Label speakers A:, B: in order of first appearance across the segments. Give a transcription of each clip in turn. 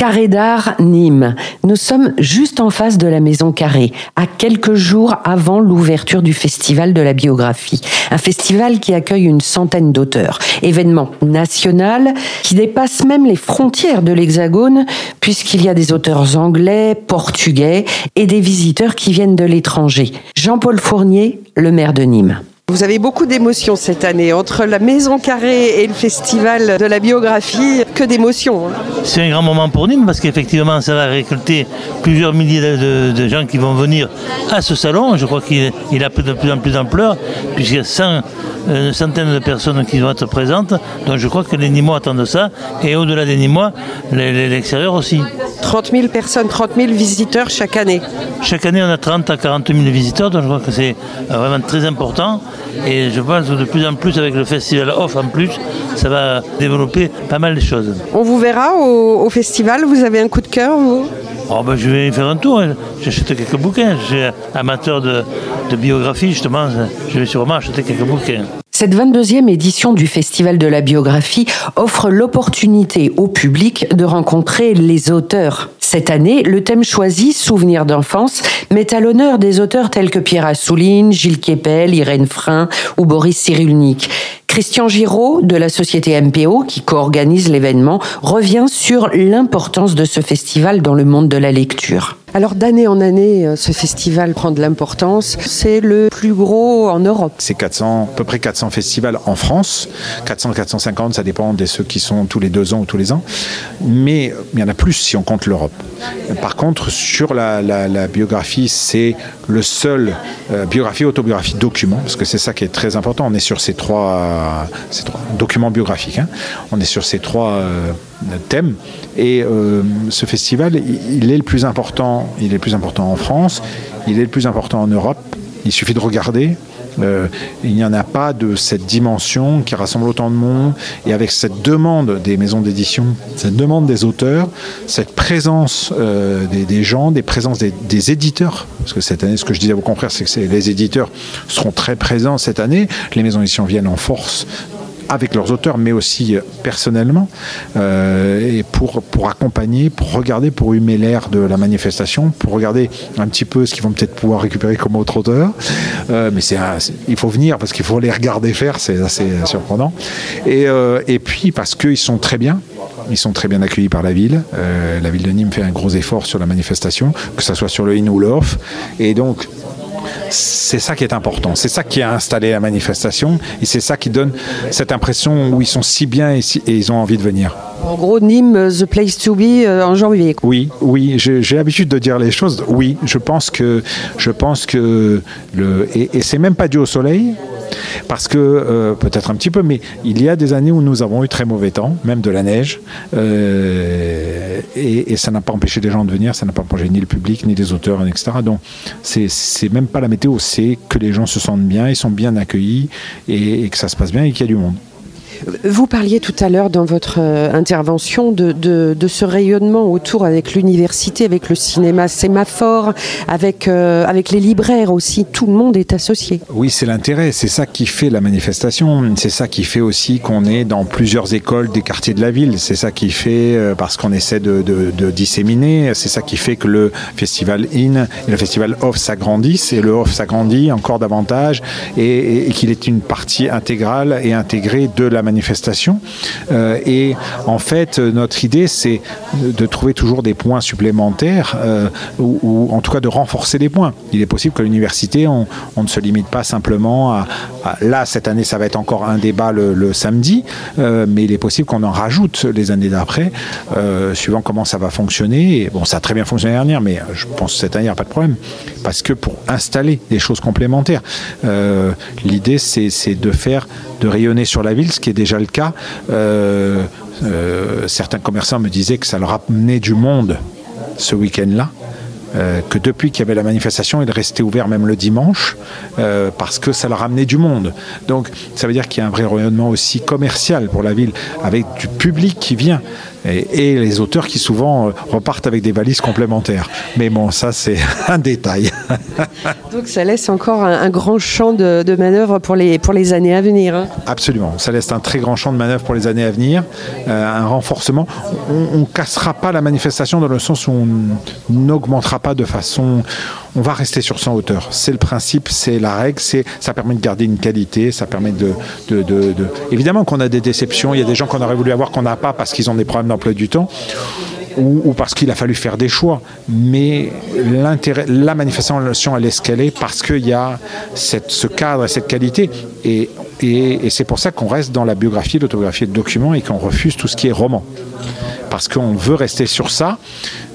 A: Carré d'art Nîmes. Nous sommes juste en face de la maison Carré, à quelques jours avant l'ouverture du Festival de la biographie. Un festival qui accueille une centaine d'auteurs. Événement national qui dépasse même les frontières de l'Hexagone, puisqu'il y a des auteurs anglais, portugais et des visiteurs qui viennent de l'étranger. Jean-Paul Fournier, le maire de Nîmes. Vous avez beaucoup d'émotions cette année, entre la Maison Carrée et le Festival de la biographie, que d'émotions. hein.
B: C'est un grand moment pour Nîmes parce qu'effectivement ça va récolter plusieurs milliers de, gens qui vont venir à ce salon. Je crois qu'il il a de plus en plus d'ampleur puisqu'il y a 100, euh, une centaine de personnes qui vont être présentes. Donc je crois que les Nîmois attendent ça et au-delà des Nîmois, l'extérieur aussi.
A: 30 000 personnes, 30 000 visiteurs chaque année.
B: Chaque année on a 30 à 40 000 visiteurs donc je crois que c'est euh, vraiment très important. Et je pense que de plus en plus avec le festival Off en plus, ça va développer pas mal de choses.
A: On vous verra au, au festival, vous avez un coup de cœur, vous?
B: Oh ben, je vais y faire un tour, hein. j'achète quelques bouquins. Je suis amateur de, de biographie, justement, je vais sûrement acheter quelques bouquins.
A: Cette 22e édition du Festival de la biographie offre l'opportunité au public de rencontrer les auteurs. Cette année, le thème choisi, Souvenirs d'enfance, met à l'honneur des auteurs tels que Pierre Assouline, Gilles Kepel, Irène Frein ou Boris Cyrulnik. Christian Giraud, de la société MPO, qui co-organise l'événement, revient sur l'importance de ce festival dans le monde de la lecture. Alors d'année en année, euh, ce festival prend de l'importance. C'est le plus gros en Europe.
C: C'est 400, à peu près 400 festivals en France. 400, 450, ça dépend de ceux qui sont tous les deux ans ou tous les ans. Mais il y en a plus si on compte l'Europe. Par contre, sur la, la- la biographie, c'est le seul euh, biographie, autobiographie, document, parce que c'est ça qui est très important. On est sur ces trois, ces trois documents biographiques. hein. On est sur ces trois euh, thèmes. Et euh, ce festival, il, il est le plus important. Il est le plus important en France. Il est le plus important en Europe. Il suffit de regarder. Euh, il n'y en a pas de cette dimension qui rassemble autant de monde et avec cette demande des maisons d'édition, cette demande des auteurs, cette présence euh, des, gens, des présences des, des éditeurs. Parce que cette année, ce que je disais à vos confrères, c'est que les éditeurs seront très présents cette année. Les maisons d'édition viennent en force avec leurs auteurs, mais aussi euh, personnellement, euh, et pour, pour accompagner, pour regarder, pour humer l'air de la manifestation, pour regarder un petit peu ce qu'ils vont peut-être pouvoir récupérer comme autre auteur. Euh, mais c'est il faut venir parce qu'il faut les regarder faire, c'est assez surprenant. Et, et puis parce qu'ils sont très bien. Ils sont très bien accueillis par la ville. La ville de Nîmes fait un gros effort sur la manifestation, que ce soit sur le in ou le off. Et donc, c'est ça qui est important, c'est ça qui a installé la manifestation et c'est ça qui donne cette impression où ils sont si bien et, si- et ils ont envie de venir.
A: En gros, Nîmes, euh, the place to be euh, en janvier.
C: Oui, oui, j'ai j'ai l'habitude de dire les choses. Oui, je pense que je pense que le et, et c'est même pas dû au soleil. Parce que euh, peut-être un petit peu, mais il y a des années où nous avons eu très mauvais temps, même de la neige, euh, et, ça n'a pas empêché les gens de venir, ça n'a pas empêché ni le public, ni les auteurs, etc. Donc c'est même pas la météo, c'est que les gens se sentent bien, ils sont bien accueillis et que ça se passe bien et qu'il y a du monde.
A: Vous parliez tout à l'heure dans votre euh, intervention de, ce rayonnement autour avec l'université, avec le cinéma sémaphore, avec, euh, avec les libraires aussi. Tout le monde est associé.
C: Oui, c'est l'intérêt, c'est ça qui fait la manifestation, c'est ça qui fait aussi qu'on est dans plusieurs écoles des quartiers de la ville, c'est ça qui fait, euh, parce qu'on essaie de, disséminer, c'est ça qui fait que le festival IN et le festival OFF s'agrandissent, et le OFF s'agrandit encore davantage, et- et qu'il est une partie intégrale et intégrée de la manifestation. Euh, et en fait, euh, notre idée, c'est de trouver toujours des points supplémentaires, euh, ou, en tout cas de renforcer les points. Il est possible que l'université, on, ne se limite pas simplement à, Là, cette année, ça va être encore un débat le, samedi, mais il est possible qu'on en rajoute les années d'après, suivant comment ça va fonctionner. Bon, ça a très bien fonctionné l'année dernière, mais je pense que cette année, il n'y a pas de problème. Parce que pour installer des choses complémentaires, l'idée, c'est de faire, de rayonner sur la ville, ce qui est déjà le cas. Euh, euh, certains commerçants me disaient que ça leur amenait du monde ce week-end-là. euh, que depuis qu'il y avait la manifestation, il restait ouvert même le dimanche parce que ça leur amenait du monde. Donc ça veut dire qu'il y a un vrai rayonnement aussi commercial pour la ville avec du public qui vient et, les auteurs qui souvent euh, repartent avec des valises complémentaires. Mais bon, ça c'est un détail.
A: Donc ça laisse encore un, grand champ de, manœuvre pour les, pour les années à venir. Hein.
C: Absolument, ça laisse un très grand champ de manœuvre pour les années à venir, euh, un renforcement. On ne cassera pas la manifestation dans le sens où on n'augmentera pas de façon on va rester sur son hauteur. C'est le principe, c'est la règle, c'est, ça permet de garder une qualité, ça permet de... Évidemment qu'on a des déceptions, il y a des gens qu'on aurait voulu avoir qu'on n'a pas parce qu'ils ont des problèmes d'emploi du temps. Ou, parce qu'il a fallu faire des choix. Mais l'intérêt, la manifestation, elle est est parce qu'il y a cette, ce cadre et cette qualité. Et, et, c'est pour ça qu'on reste dans la biographie, l'autographie et le document et qu'on refuse tout ce qui est roman parce qu'on veut rester sur ça.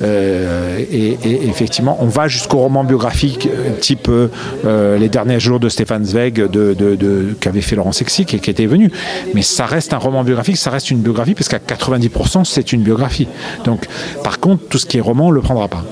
C: Euh, et, effectivement, on va jusqu'au roman biographique euh, type euh, Les derniers jours de Stéphane Zweig de, qu'avait fait Laurent Sexic et qui était venu. Mais ça reste un roman biographique, ça reste une biographie parce qu'à 90% c'est une biographie. Donc par contre, tout ce qui est roman, on ne le prendra pas.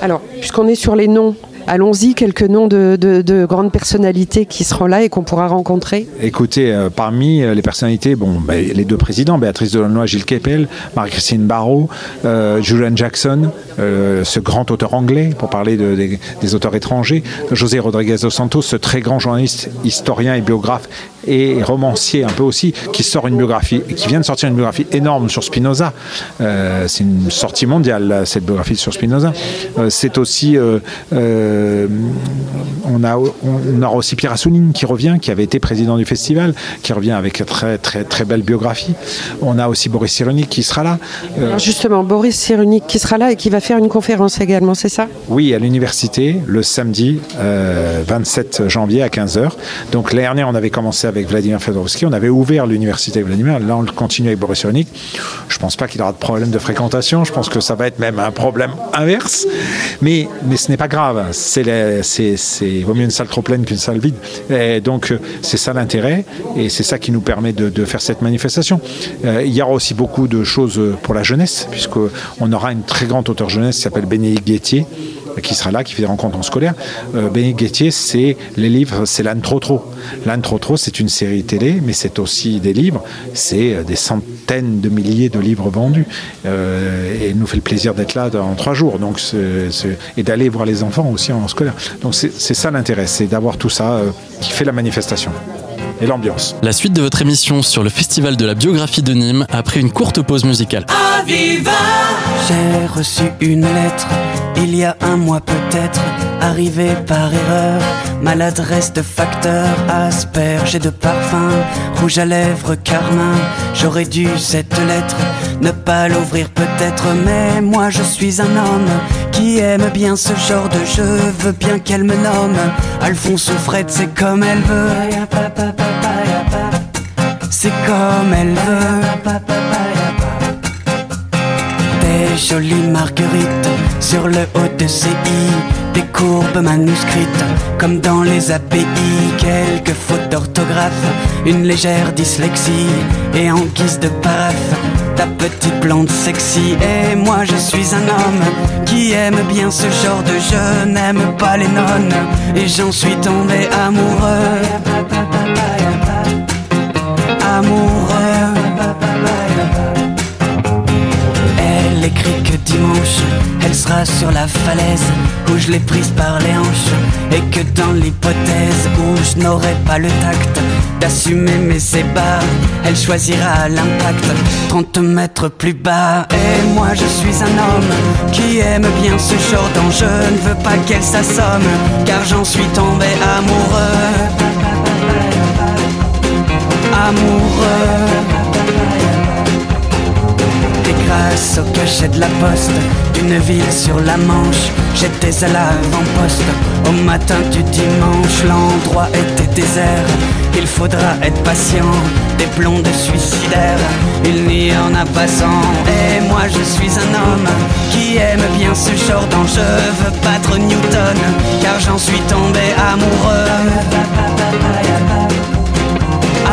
A: Alors, puisqu'on est sur les noms Allons-y, quelques noms de, grandes personnalités qui seront là et qu'on pourra rencontrer.
C: Écoutez, euh, parmi euh, les personnalités, bon, bah, les deux présidents, Béatrice Delannoy, Gilles Kepel, Marie-Christine Barrault, euh, Julian Jackson, ce grand auteur anglais, pour parler des, auteurs étrangers, José Rodriguez dos Santos, ce très grand journaliste, historien et biographe et romancier un peu aussi, qui sort une biographie, qui vient de sortir une biographie énorme sur Spinoza. Euh, c'est une sortie mondiale, cette biographie sur Spinoza. Euh, c'est aussi, euh, on, a, on aura aussi Pierre Assouline qui revient, qui avait été président du festival, qui revient avec une très très très belle biographie. On a aussi Boris Cyrulnik qui sera là.
A: Alors justement, Boris Cyrulnik qui sera là et qui va faire une conférence également, c'est ça?
C: Oui, à l'université, le samedi 27 janvier à 15h. Donc l'année dernière, on avait commencé avec Vladimir Fedorovski. On avait ouvert l'université Vladimir. Là, on le continue avec Boris Cyrulnik. Je pense pas qu'il aura de problème de fréquentation. Je pense que ça va être même un problème inverse. Mais, mais ce n'est pas grave. C'est, c'est, vaut mieux une salle trop pleine qu'une salle vide. Donc, c'est ça l'intérêt. Et c'est ça qui nous permet de, faire cette manifestation. Euh, il y aura aussi beaucoup de choses pour la jeunesse, puisqu'on aura une très grande auteure jeunesse qui s'appelle Bénédicte Guettier qui sera là, qui fait des rencontres en scolaire. Euh, Bénédicte c'est les livres, c'est trop. L'âne trop trop, c'est une série télé, mais c'est aussi des livres. C'est euh, des centaines de milliers de livres vendus. Euh, et il nous fait le plaisir d'être là dans trois jours. Donc, et d'aller voir les enfants aussi en scolaire. Donc c'est ça l'intérêt, c'est d'avoir tout ça euh, qui fait la manifestation et l'ambiance.
D: La suite de votre émission sur le Festival de la biographie de Nîmes après une courte pause musicale.
E: J'ai reçu une lettre il y a un mois peut-être, arrivée par erreur. Maladresse de facteur, asperge et de parfum, rouge à lèvres, carmin. J'aurais dû cette lettre ne pas l'ouvrir peut-être, mais moi je suis un homme qui aime bien ce genre de jeu. Veux bien qu'elle me nomme Alphonse ou Fred, c'est comme elle veut. C'est comme elle veut. Des jolies marguerites sur le haut de ces des courbes manuscrites comme dans les API, quelques fautes d'orthographe, une légère dyslexie. Et en guise de paraphe ta petite plante sexy. Et moi je suis un homme qui aime bien ce genre de jeu, n'aime pas les nonnes et j'en suis tombé amoureux. Amoureux. écrit que dimanche, elle sera sur la falaise où je l'ai prise par les hanches. Et que dans l'hypothèse où je n'aurai pas le tact d'assumer mes ébats, elle choisira l'impact 30 mètres plus bas. Et moi je suis un homme qui aime bien ce genre d'enjeu. Ne veux pas qu'elle s'assomme, car j'en suis tombé amoureux. Amoureux grâce au cachet de la poste d'une ville sur la Manche. J'étais à l'avant-poste au matin du dimanche. L'endroit était désert. Il faudra être patient. Des blondes suicidaires, il n'y en a pas sans. Et moi je suis un homme qui aime bien ce genre d'enjeu. Veux battre Newton, car j'en suis tombé amoureux.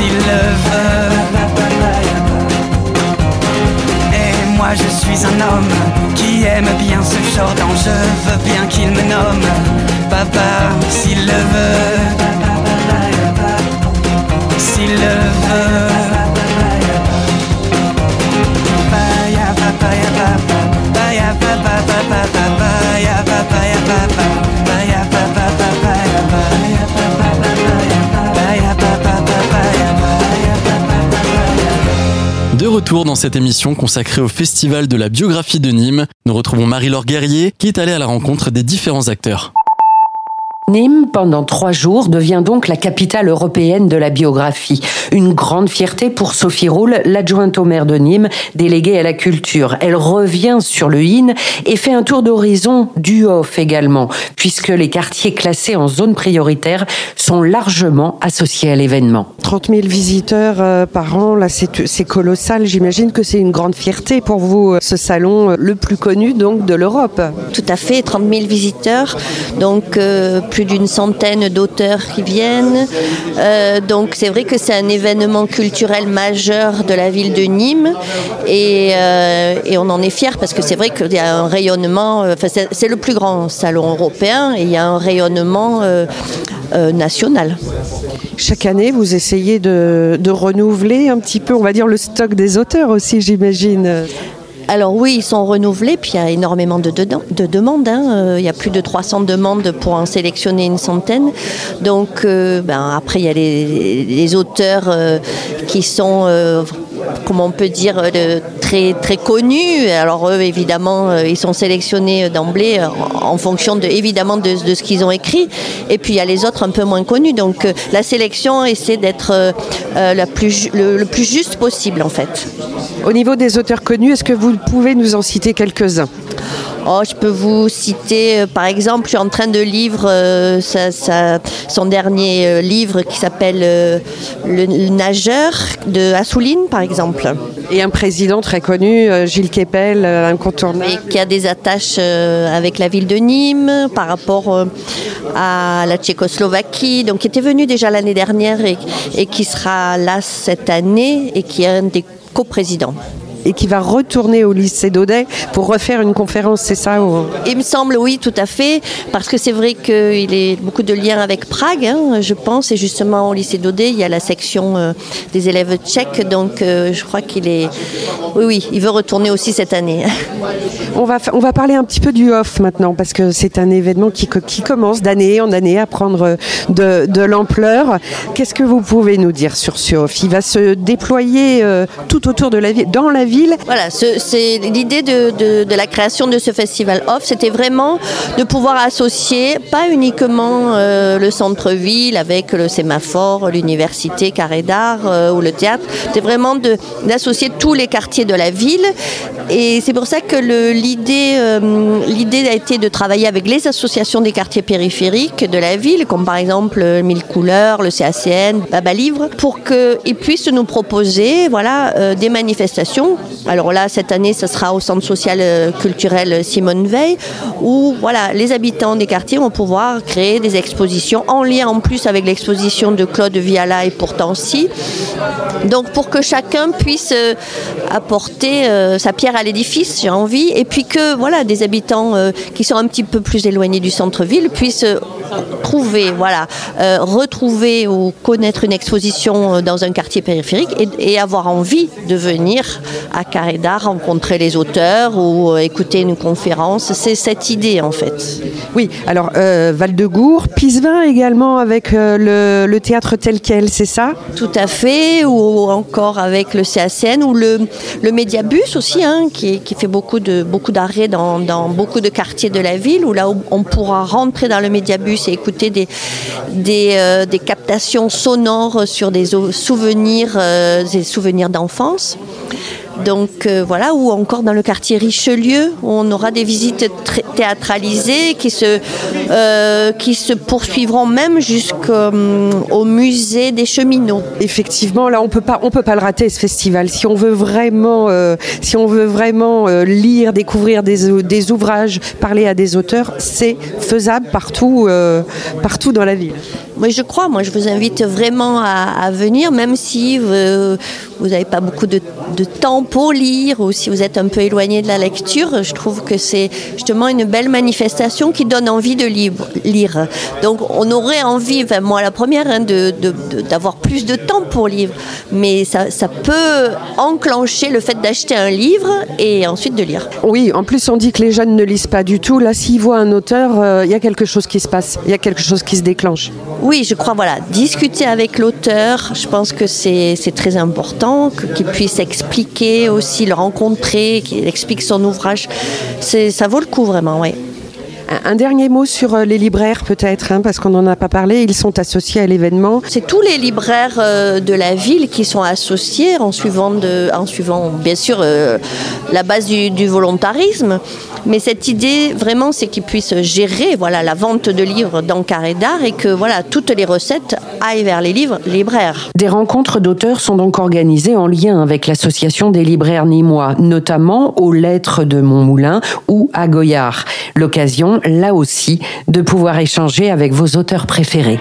E: S'il le veut. Et moi je suis un homme qui aime bien ce genre d'enjeu, veux bien qu'il me nomme papa s'il le veut.
D: Dans cette émission consacrée au Festival de la biographie de Nîmes, nous retrouvons Marie-Laure Guerrier qui est allée à la rencontre des différents acteurs.
A: Nîmes, pendant trois jours, devient donc la capitale européenne de la biographie. Une grande fierté pour Sophie Roule, l'adjointe au maire de Nîmes, déléguée à la culture. Elle revient sur le IN et fait un tour d'horizon du off également, puisque les quartiers classés en zone prioritaire sont largement associés à l'événement.
F: 30 000 visiteurs euh, par an, là c'est colossal. J'imagine que c'est une grande fierté pour vous, euh, ce salon euh, le plus connu donc de l'Europe.
G: Tout à fait, 30 000 visiteurs, donc euh, plus d'une centaine d'auteurs qui viennent. Euh, donc c'est vrai que c'est un événement culturel majeur de la ville de Nîmes et, euh, on en est fiers parce que c'est vrai qu'il y a un rayonnement, euh, enfin c'est le plus grand salon européen et il y a un rayonnement national.
F: Chaque année, vous essayez de renouveler un petit peu, on va dire, le stock des auteurs aussi, j'imagine.
G: Alors oui, ils sont renouvelés, puis il y a énormément de, demandes. hein. Euh, Il y a plus de 300 demandes pour en sélectionner une centaine. Donc euh, ben, après, il y a les, auteurs euh, qui sont, comment on peut dire, euh, très, très connus. Alors eux, évidemment, euh, ils sont sélectionnés d'emblée euh, en fonction de, évidemment de, de ce qu'ils ont écrit. Et puis il y a les autres un peu moins connus. Donc la sélection essaie d'être euh, la plus le- le plus juste possible en fait.
F: Au niveau des auteurs connus, est-ce que vous pouvez nous en citer quelques-uns?
G: Oh, je peux vous citer, euh, par exemple, je suis en train de lire euh, sa- sa- son dernier livre qui s'appelle le, Le nageur de Assouline, par exemple,
F: Et un président très connu, euh, Gilles Kepel, euh, incontournable.
G: et qui a des attaches euh, avec la ville de Nîmes par rapport à la Tchécoslovaquie, donc qui était venu déjà l'année dernière et, et qui sera là cette année et qui est un des coprésidents.
F: Et qui va retourner au lycée d'Audet pour refaire une conférence, c'est ça
G: Il me semble, oui, tout à fait, parce que c'est vrai qu'il y a beaucoup de liens avec Prague, hein, je pense, et justement au lycée d'Odé, il y a la section euh, des élèves tchèques, donc euh, je crois qu'il est... Oui, oui, il veut retourner aussi cette année.
F: on va, on va parler un petit peu du off maintenant, parce que c'est un événement qui, co- qui commence d'année en année à prendre euh, de, de l'ampleur. Qu'est-ce que vous pouvez nous dire sur ce off? Il va se déployer euh, tout autour de la ville, dans la ville.
G: Voilà, ce- c'est l'idée de, la création de ce festival off, c'était vraiment de pouvoir associer pas uniquement euh, le centre-ville avec le sémaphore, l'université, carré d'art euh, ou le théâtre, c'était vraiment d'associer tous les quartiers de la ville. Et c'est pour ça que euh, l'idée a été de travailler avec les associations des quartiers périphériques de la ville, comme par exemple Mille Couleurs, le CACN, Baba Livre, pour qu'ils puissent nous proposer voilà, des manifestations. Alors là, cette année, ce sera au Centre social euh, culturel Simone Veil, où voilà, les habitants des quartiers vont pouvoir créer des expositions en lien en plus avec l'exposition de Claude Viala et pourtant si. Donc pour que chacun puisse euh, apporter euh, sa pierre à l'édifice, j'ai envie, et puis que voilà, des habitants qui sont un petit peu plus éloignés du centre-ville puissent trouver, voilà, euh, retrouver ou connaître une exposition euh, dans un quartier périphérique et, et avoir envie de venir à Carré d'Art rencontrer les auteurs ou euh, écouter une conférence. C'est cette idée en fait.
F: Oui, alors euh, Val-de-Gour, Pisevin également avec euh, le, le théâtre tel quel, c'est ça?
G: Tout à fait, ou encore avec le CACN ou le, le Médiabus aussi, hein, qui, qui fait beaucoup de beaucoup d'arrêts dans, dans beaucoup de quartiers de la ville, où là on pourra rentrer dans le Médiabus et écouter des, euh, des captations sonores sur des souvenirs, euh, des souvenirs d'enfance. Donc euh, voilà, ou encore dans le quartier Richelieu, on aura des visites théâtralisées qui se, euh, qui se poursuivront même jusqu'au musée des cheminots.
F: Effectivement, là on peut pas, on peut pas le rater ce festival. Si on veut vraiment, euh, si on veut vraiment lire, découvrir des, des, ouvrages, parler à des auteurs, c'est faisable partout, partout dans la ville.
G: Moi, je crois. Moi, je vous invite vraiment à, venir, même si vous n'avez pas beaucoup de, temps pour lire ou si vous êtes un peu éloigné de la lecture. Je trouve que c'est justement une belle manifestation qui donne envie de lire. Donc, on aurait envie, moi la première, hein, d'avoir plus de temps pour lire. Mais ça, peut enclencher le fait d'acheter un livre et ensuite de lire.
F: Oui, en plus, on dit que les jeunes ne lisent pas du tout. Là, s'ils voient un auteur, euh, il y a quelque chose qui se passe. Il y a quelque chose qui se déclenche.
G: Je crois, voilà, discuter avec l'auteur, je pense que c'est très important, qu'il puisse expliquer aussi, le rencontrer, qu'il explique son ouvrage. Ça vaut le coup vraiment, oui.
F: Un dernier mot sur euh, les libraires peut-être, hein, parce qu'on n'en a pas parlé, ils sont associés à l'événement.
G: C'est tous les libraires euh, de la ville qui sont associés en suivant, de, en suivant bien sûr euh, la base du, volontarisme. Mais cette idée vraiment c'est qu'ils puissent gérer voilà, la vente de livres dans Carré d'Art et que voilà, toutes les recettes aillent vers les livres libraires.
A: Des rencontres d'auteurs sont donc organisées en lien avec l'association des libraires nîmois, notamment aux Lettres de Montmoulin ou à Goyard. L'occasion là aussi, de pouvoir échanger avec vos auteurs préférés.